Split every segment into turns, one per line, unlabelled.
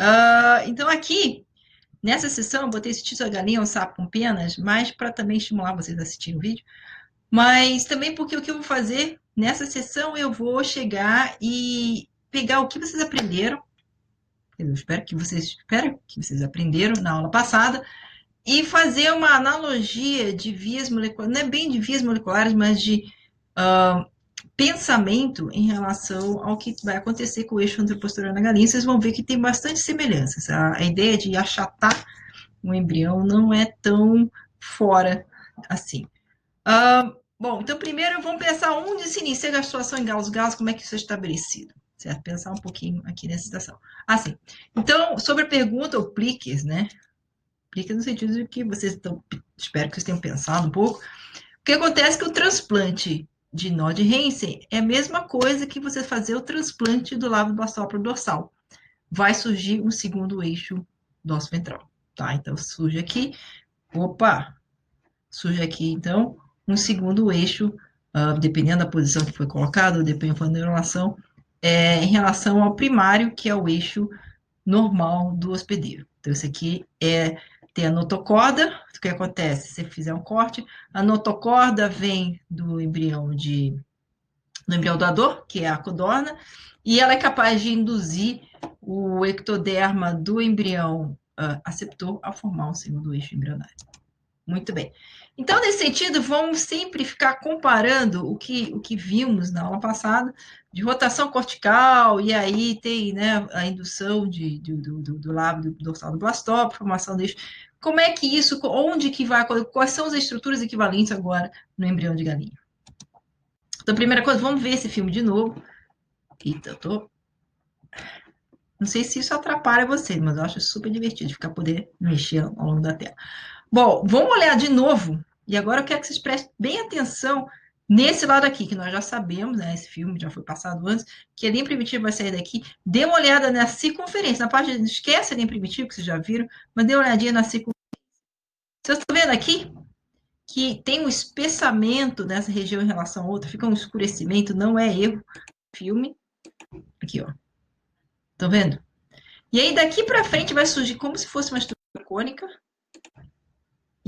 Uh, então, aqui, nessa sessão, eu botei esse título galinha, um sapo com penas, mas para também estimular vocês a assistirem o vídeo. Mas também porque o que eu vou fazer nessa sessão, eu vou chegar e pegar o que vocês aprenderam. Eu espero que vocês espero que vocês aprenderam na aula passada e fazer uma analogia de vias moleculares, não é bem de vias moleculares, mas de uh, pensamento em relação ao que vai acontecer com o eixo anteroposterior na galinha, vocês vão ver que tem bastante semelhanças. A, a ideia de achatar o embrião não é tão fora assim. Uh, bom, então primeiro vamos pensar onde se inicia a situação em galos-galos, como é que isso é estabelecido. Certo? Pensar um pouquinho aqui nessa situação. Assim, então, sobre a pergunta, ou pliques, né? Pliques no sentido de que vocês estão, espero que vocês tenham pensado um pouco. O que acontece é que o transplante de nó de Hansen é a mesma coisa que você fazer o transplante do lábio basal para o dorsal. Vai surgir um segundo eixo dorsal ventral, tá? Então, surge aqui, opa, surge aqui, então, um segundo eixo, uh, dependendo da posição que foi colocado, dependendo da relação, é, em relação ao primário, que é o eixo normal do hospedeiro. Então, esse aqui é tem a notocorda, o que acontece? Se você fizer um corte, a notocorda vem do embrião de do embrião doador, que é a codorna, e ela é capaz de induzir o ectoderma do embrião uh, aceptor a formar um segundo eixo embrionário. Muito bem. Então, nesse sentido, vamos sempre ficar comparando o que, o que vimos na aula passada de rotação cortical, e aí tem né, a indução de, de do, do, do lábio dorsal do blastópio, formação desse. Como é que isso, onde que vai, quais são as estruturas equivalentes agora no embrião de galinha? Então, primeira coisa, vamos ver esse filme de novo. Eita, eu tô... Não sei se isso atrapalha você, mas eu acho super divertido ficar poder mexer ao longo da tela. Bom, vamos olhar de novo, e agora eu quero que vocês prestem bem atenção Nesse lado aqui, que nós já sabemos, né, esse filme já foi passado antes, que a linha primitiva vai sair daqui, dê uma olhada na circunferência, na parte, esquece a linha primitiva, que vocês já viram, mas dê uma olhadinha na circunferência. Vocês estão vendo aqui que tem um espessamento nessa região em relação a outra, fica um escurecimento, não é erro. Filme, aqui, ó. Estão vendo? E aí, daqui para frente, vai surgir como se fosse uma estrutura cônica.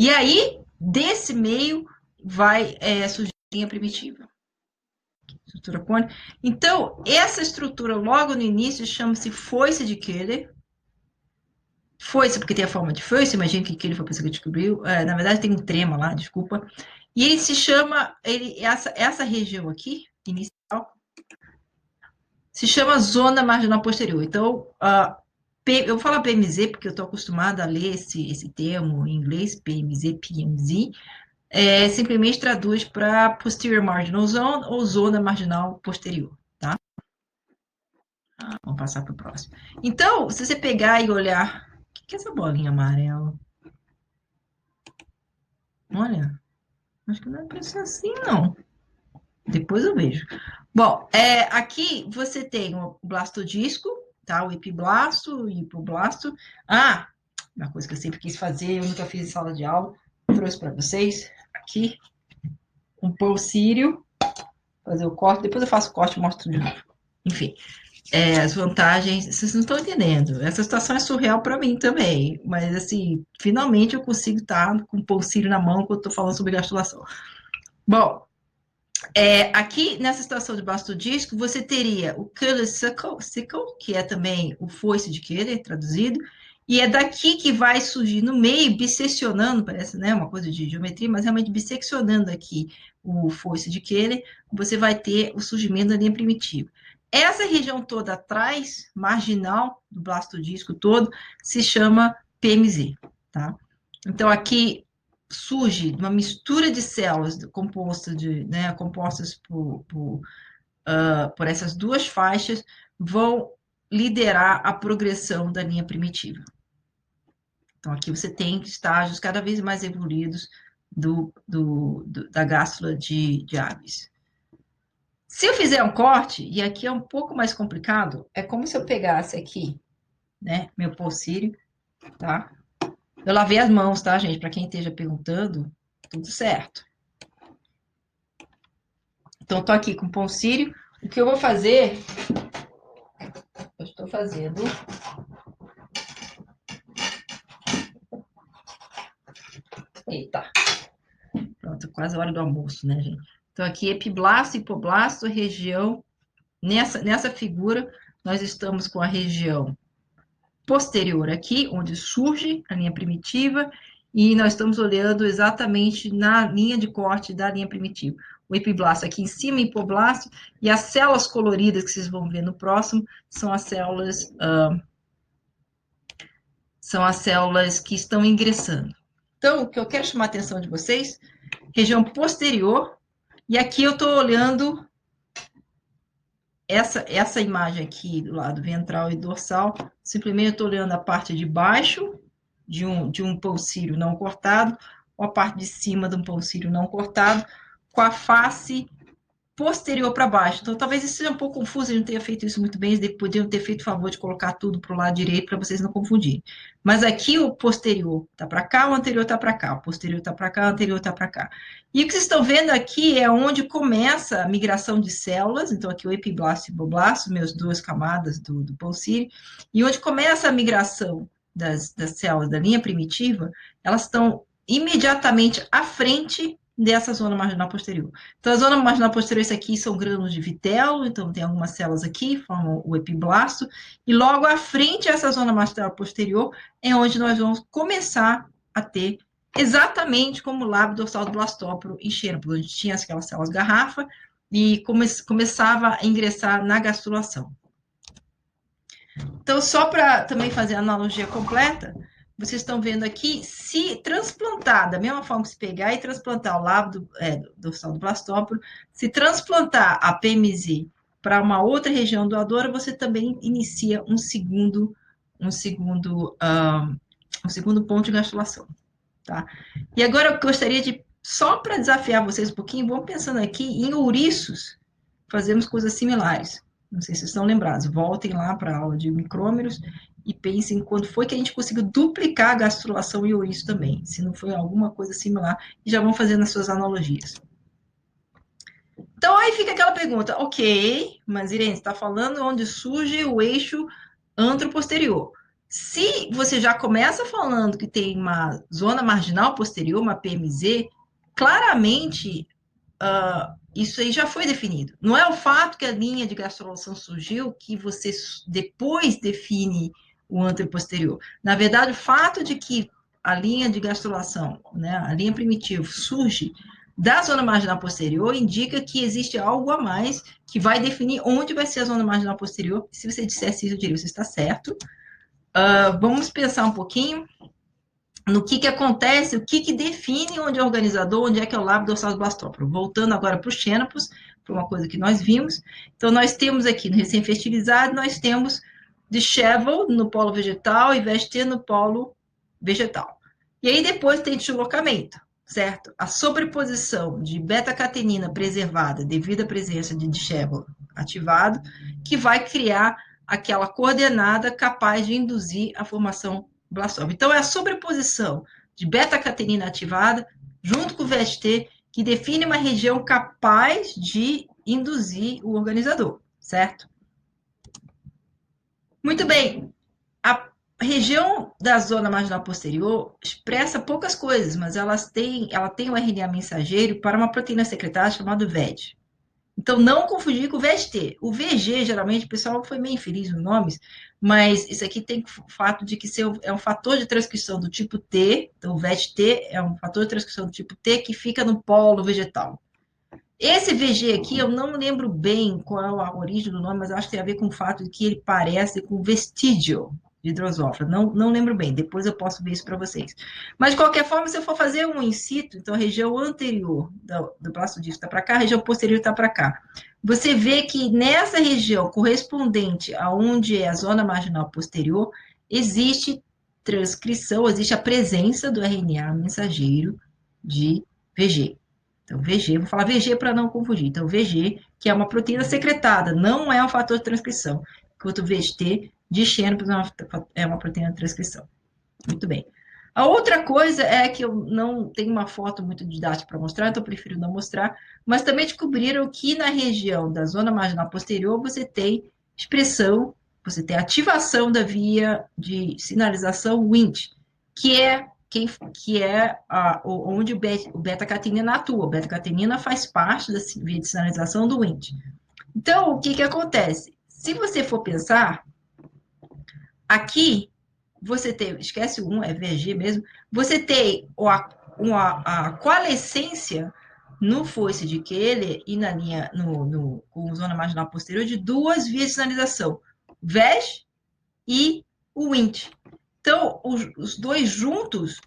E aí, desse meio, vai é, surgir linha primitiva. Estrutura cônica. Então, essa estrutura, logo no início, chama-se foice de Keller. Foice, porque tem a forma de foice, imagina que Keller foi a pessoa que descobriu. É, na verdade, tem um trema lá, desculpa. E ele se chama, ele, essa, essa região aqui, inicial, se chama zona marginal posterior. Então, uh, eu falar PMZ porque eu estou acostumada a ler esse, esse termo em inglês, PMZ, PMZ, é, simplesmente traduz para posterior marginal zone ou zona marginal posterior, tá? Ah, vamos passar para o próximo. Então, se você pegar e olhar, o que, que é essa bolinha amarela? Olha, acho que não é para ser assim, não. Depois eu vejo. Bom, é, aqui você tem o blastodisco, tá? O epiblasto, hipoblasto. Ah, uma coisa que eu sempre quis fazer, eu nunca fiz em sala de aula, trouxe para vocês aqui, compor o círio, fazer o corte, depois eu faço o corte e mostro de novo. Enfim, é, as vantagens, vocês não estão entendendo. Essa situação é surreal para mim também, mas assim, finalmente eu consigo estar com o círio na mão quando estou falando sobre gastulação. Bom, é, aqui nessa situação de do disco, você teria o Keller sickle, que é também o foice de Keller, traduzido, e é daqui que vai surgir no meio, bisseccionando, parece né, uma coisa de geometria, mas realmente bisseccionando aqui o foice de Keller, você vai ter o surgimento da linha primitiva. Essa região toda atrás, marginal do blastodisco todo, se chama PMZ, tá? Então, aqui surge uma mistura de células compostas, de, né, compostas por, por, uh, por essas duas faixas, vão liderar a progressão da linha primitiva. Então, aqui você tem estágios cada vez mais evoluídos do, do, do, da gástula de, de aves. Se eu fizer um corte, e aqui é um pouco mais complicado, é como se eu pegasse aqui, né, meu pulsírio, tá? Eu lavei as mãos, tá, gente? Para quem esteja perguntando, tudo certo. Então, tô aqui com o pão. O que eu vou fazer... Eu estou fazendo... Eita! Pronto, quase a hora do almoço, né, gente? Então, aqui, epiblasto, hipoblasto, região... Nessa, nessa figura, nós estamos com a região posterior aqui, onde surge a linha primitiva, e nós estamos olhando exatamente na linha de corte da linha primitiva. O epiblasto aqui em cima, hipoblasto, e as células coloridas que vocês vão ver no próximo são as células uh, são as células que estão ingressando. Então, o que eu quero chamar a atenção de vocês, região posterior, e aqui eu estou olhando essa, essa imagem aqui do lado ventral e dorsal, simplesmente estou olhando a parte de baixo de um, de um pulsírio não cortado, ou a parte de cima de um pulsírio não cortado, com a face posterior para baixo. Então, talvez isso seja um pouco confuso, ele não tenha feito isso muito bem, eles podiam ter feito o favor de colocar tudo para o lado direito para vocês não confundirem. Mas aqui o posterior está para cá, o anterior está para cá, o posterior está para cá, o anterior está para cá. E o que vocês estão vendo aqui é onde começa a migração de células, então aqui o epiblasto e hipoblasto, meus duas camadas do, do pulsírio, e onde começa a migração das, das células da linha primitiva, elas estão imediatamente à frente dessa zona marginal posterior. Então, a zona marginal posterior, isso aqui são grânulos de vitelo, então tem algumas células aqui, formam o epiblasto, e logo à frente dessa zona marginal posterior é onde nós vamos começar a ter exatamente como o lábio dorsal do blastóporo em Xênopus, onde tinha aquelas células garrafa e come, começava a ingressar na gastrulação. Então, só para também fazer a analogia completa, vocês estão vendo aqui, se transplantar, da mesma forma que se pegar e transplantar o lábio do, é, dorsal do blastóporo, se transplantar a PMZ para uma outra região doadora, você também inicia um segundo, um segundo, um, um segundo ponto de gastrulação, tá? E agora eu gostaria de, só para desafiar vocês um pouquinho, vamos pensando aqui em ouriços, fazemos coisas similares. Não sei se vocês estão lembrados, voltem lá para a aula de micrômeros e pensem quando foi que a gente conseguiu duplicar a gastrulação e ouriço também, se não foi alguma coisa similar, e já vão fazendo as suas analogias. Então aí fica aquela pergunta, ok, mas Irene, está falando onde surge o eixo antroposterior. Se você já começa falando que tem uma zona marginal posterior, uma PMZ, claramente uh, isso aí já foi definido. Não é o fato que a linha de gastrulação surgiu que você depois define o anteroposterior. Na verdade, o fato de que a linha de gastrulação, né, a linha primitiva, surge da zona marginal posterior, indica que existe algo a mais que vai definir onde vai ser a zona marginal posterior. Se você dissesse isso, eu diria, você está certo. Uh, vamos pensar um pouquinho no que, que acontece, o que, que define onde é o organizador, onde é que é o lábio dorsal do blastóporo. Voltando agora para os xenopos, para uma coisa que nós vimos. Então, nós temos aqui no recém-fertilizado, nós temos dishevel no polo vegetal e VST no polo vegetal. E aí depois tem deslocamento, certo? A sobreposição de beta-catenina preservada devido à presença de dishevel ativado, que vai criar aquela coordenada capaz de induzir a formação blastoma. Então, é a sobreposição de beta-catenina ativada junto com o VST que define uma região capaz de induzir o organizador, certo? Muito bem. A região da zona marginal posterior expressa poucas coisas, mas elas têm, ela tem um RNA mensageiro para uma proteína secretária chamada VED. Então, não confundir com o VST. O VG, geralmente, o pessoal foi meio infeliz nos nomes, mas isso aqui tem o fato de que é um fator de transcrição do tipo T, então o VST é um fator de transcrição do tipo T que fica no polo vegetal. Esse VG aqui, eu não lembro bem qual a origem do nome, mas acho que tem a ver com o fato de que ele parece com vestígio de drosófila. Não, não lembro bem, depois eu posso ver isso para vocês. Mas, de qualquer forma, se eu for fazer um in situ, então a região anterior do, do braço disso está para cá, a região posterior está para cá. Você vê que nessa região correspondente a onde é a zona marginal posterior, existe transcrição, existe a presença do RNA mensageiro de VG. Então, VG, vou falar VG para não confundir. Então, VG, que é uma proteína secretada, não é um fator de transcrição. Enquanto VST de xenopus é uma proteína de transcrição. Muito bem. A outra coisa é que eu não tenho uma foto muito didática para mostrar, então eu prefiro não mostrar, mas também descobriram que na região da zona marginal posterior você tem expressão, você tem ativação da via de sinalização WINT, que é quem, que é a, onde o beta-catenina atua. O beta-catenina faz parte da via de sinalização do WINT. Então, o que, que acontece? Se você for pensar, aqui você tem, esquece o 1, é VG mesmo, você tem a, uma, a coalescência no foice de Keller e na linha, no, no, com zona marginal posterior de duas vias de sinalização, VEG e o WINT. Então, os, os dois juntos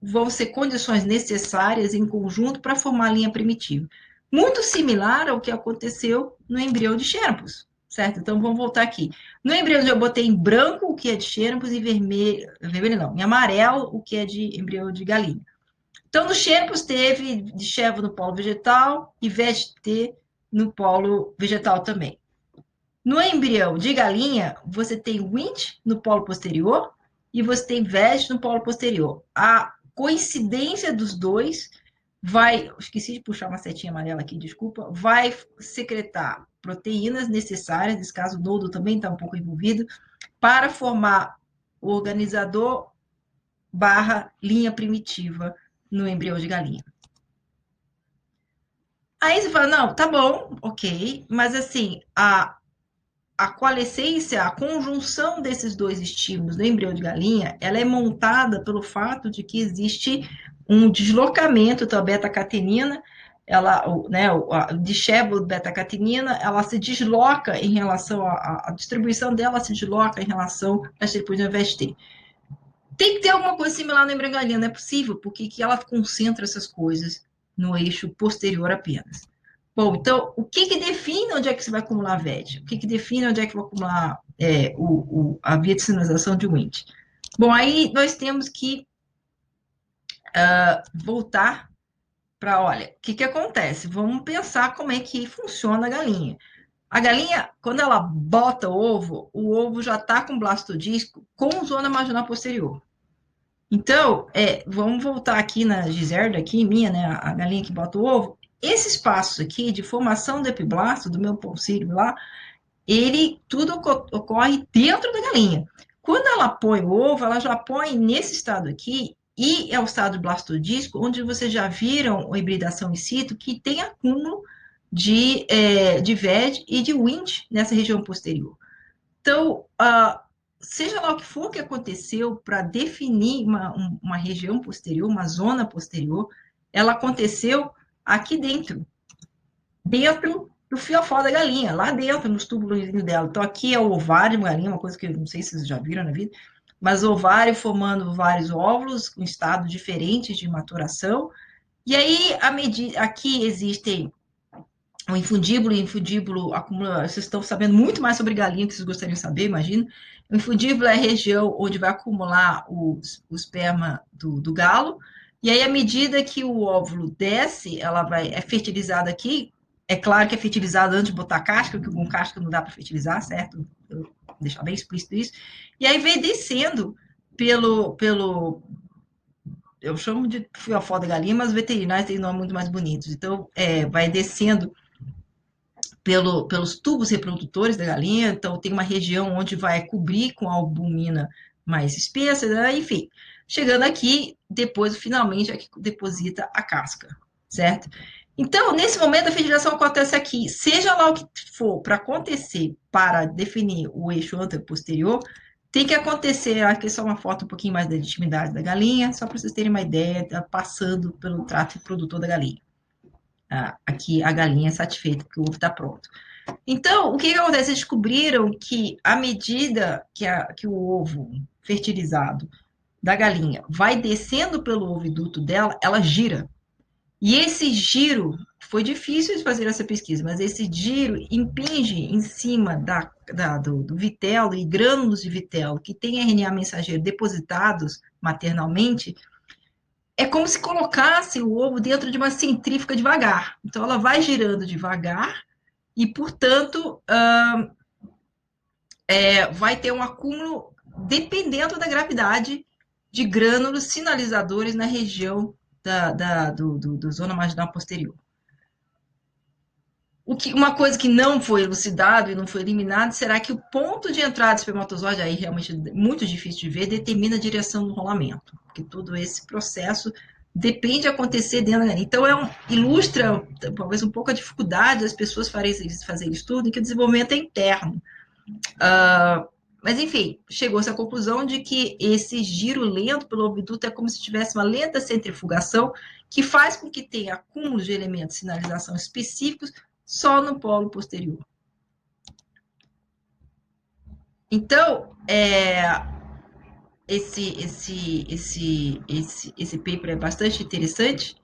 vão ser condições necessárias em conjunto para formar a linha primitiva. Muito similar ao que aconteceu no embrião de Xeropus, certo? Então, vamos voltar aqui. No embrião eu botei em branco o que é de Xeropus e vermelho, vermelho não, em amarelo o que é de embrião de galinha. Então, no Xeropus teve de chevo no polo vegetal e VST no polo vegetal também. No embrião de galinha, você tem WINT no polo posterior e você tem VEG no polo posterior. A coincidência dos dois vai, esqueci de puxar uma setinha amarela aqui, desculpa, vai secretar proteínas necessárias, nesse caso o nodo também está um pouco envolvido, para formar o organizador barra linha primitiva no embrião de galinha. Aí você fala, não, tá bom, ok, mas assim, a, a coalescência, a conjunção desses dois estímulos no embrião de galinha, ela é montada pelo fato de que existe um deslocamento da beta-catenina, ela, né, beta-catenina, ela se desloca em relação à distribuição dela se desloca em relação à distribuição VST. Tem que ter alguma coisa similar no embrião de galinha, não é possível, porque que ela concentra essas coisas no eixo posterior apenas. Bom, então, o que, que define onde é que você vai acumular VET? O que, que define onde é que vai acumular é, o, o, a via de sinalização de WINT? Bom, aí nós temos que uh, voltar para, olha, o que, que acontece? Vamos pensar como é que funciona a galinha. A galinha, quando ela bota o ovo, o ovo já está com blastodisco com zona marginal posterior. Então, é, vamos voltar aqui na giserda, aqui, minha, né, a galinha que bota o ovo, esse espaço aqui de formação do epiblasto, do meu pulsírio lá, ele tudo ocorre dentro da galinha. Quando ela põe o ovo, ela já põe nesse estado aqui, e é o estado blastodisco, onde vocês já viram a hibridação in situ, que tem acúmulo de, é, de VED e de WINT nessa região posterior. Então, uh, seja lá o que for que aconteceu para definir uma, uma região posterior, uma zona posterior, ela aconteceu aqui dentro, dentro do fiofó da galinha, lá dentro, nos túbulos dela. Então, aqui é o ovário da galinha, uma coisa que não sei se vocês já viram na vida, mas o ovário formando vários óvulos com estados diferentes de maturação. E aí, a medida, aqui existem o infundíbulo, o infundíbulo acumula, vocês estão sabendo muito mais sobre galinha que vocês gostariam de saber, imagino. O infundíbulo é a região onde vai acumular o, o esperma do, do galo, e aí, à medida que o óvulo desce, ela vai é fertilizada aqui. É claro que é fertilizada antes de botar casca, porque com casca não dá para fertilizar, certo? Vou deixar bem explícito isso. E aí vem descendo pelo, pelo eu chamo de fiofó da galinha, mas os veterinários têm nomes muito mais bonitos. Então, é, vai descendo pelo, pelos tubos reprodutores da galinha, então tem uma região onde vai cobrir com albumina mais espessa, né? enfim. Chegando aqui, depois, finalmente, é que deposita a casca, certo? Então, nesse momento, a fertilização acontece aqui. Seja lá o que for para acontecer para definir o eixo anteroposterior, tem que acontecer, aqui é só uma foto um pouquinho mais da intimidade da galinha, só para vocês terem uma ideia, tá passando pelo trato reprodutor da galinha. Ah, aqui a galinha é satisfeita, porque o ovo está pronto. Então, o que, que acontece? Eles descobriram que à medida que, a, que o ovo fertilizado da galinha vai descendo pelo oviduto dela, ela gira. E esse giro, foi difícil de fazer essa pesquisa, mas esse giro impinge em cima da, da do, do, vitelo e grânulos de vitelo que tem RNA mensageiro depositados maternalmente, é como se colocasse o ovo dentro de uma centrífuga devagar. Então, ela vai girando devagar e, portanto, uh, é, vai ter um acúmulo dependendo da gravidade de grânulos sinalizadores na região da, da do, do, do, zona marginal posterior. O que, uma coisa que não foi elucidado e não foi eliminado será que o ponto de entrada do espermatozoide, aí realmente muito difícil de ver, determina a direção do rolamento. Porque todo esse processo depende de acontecer dentro da Então, é um, ilustra talvez um pouco a dificuldade das pessoas fazerem, fazerem estudo e que o desenvolvimento é interno. Uh, mas, enfim, chegou-se à conclusão de que esse giro lento pelo obduto é como se tivesse uma lenta centrifugação que faz com que tenha acúmulos de elementos de sinalização específicos só no polo posterior. Então, é, esse, esse, esse, esse, esse paper é bastante interessante,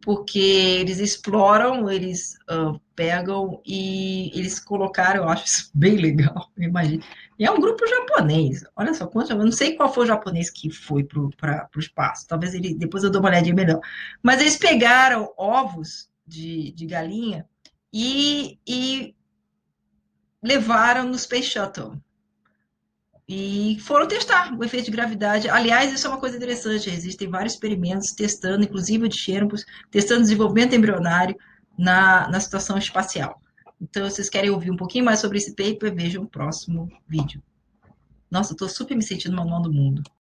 porque eles exploram, eles uh, pegam e eles colocaram, eu acho isso bem legal, imagina. E é um grupo japonês, olha só quanto, eu não sei qual foi o japonês que foi para o espaço, talvez ele, depois eu dou uma olhadinha melhor. Mas eles pegaram ovos de, de galinha e, e levaram no Space Shuttle e foram testar o efeito de gravidade. Aliás, isso é uma coisa interessante. Existem vários experimentos testando, inclusive de Chernobyl, testando desenvolvimento embrionário na, na situação espacial. Então, se vocês querem ouvir um pouquinho mais sobre esse paper, vejam o próximo vídeo. Nossa, estou super me sentindo manual do mundo.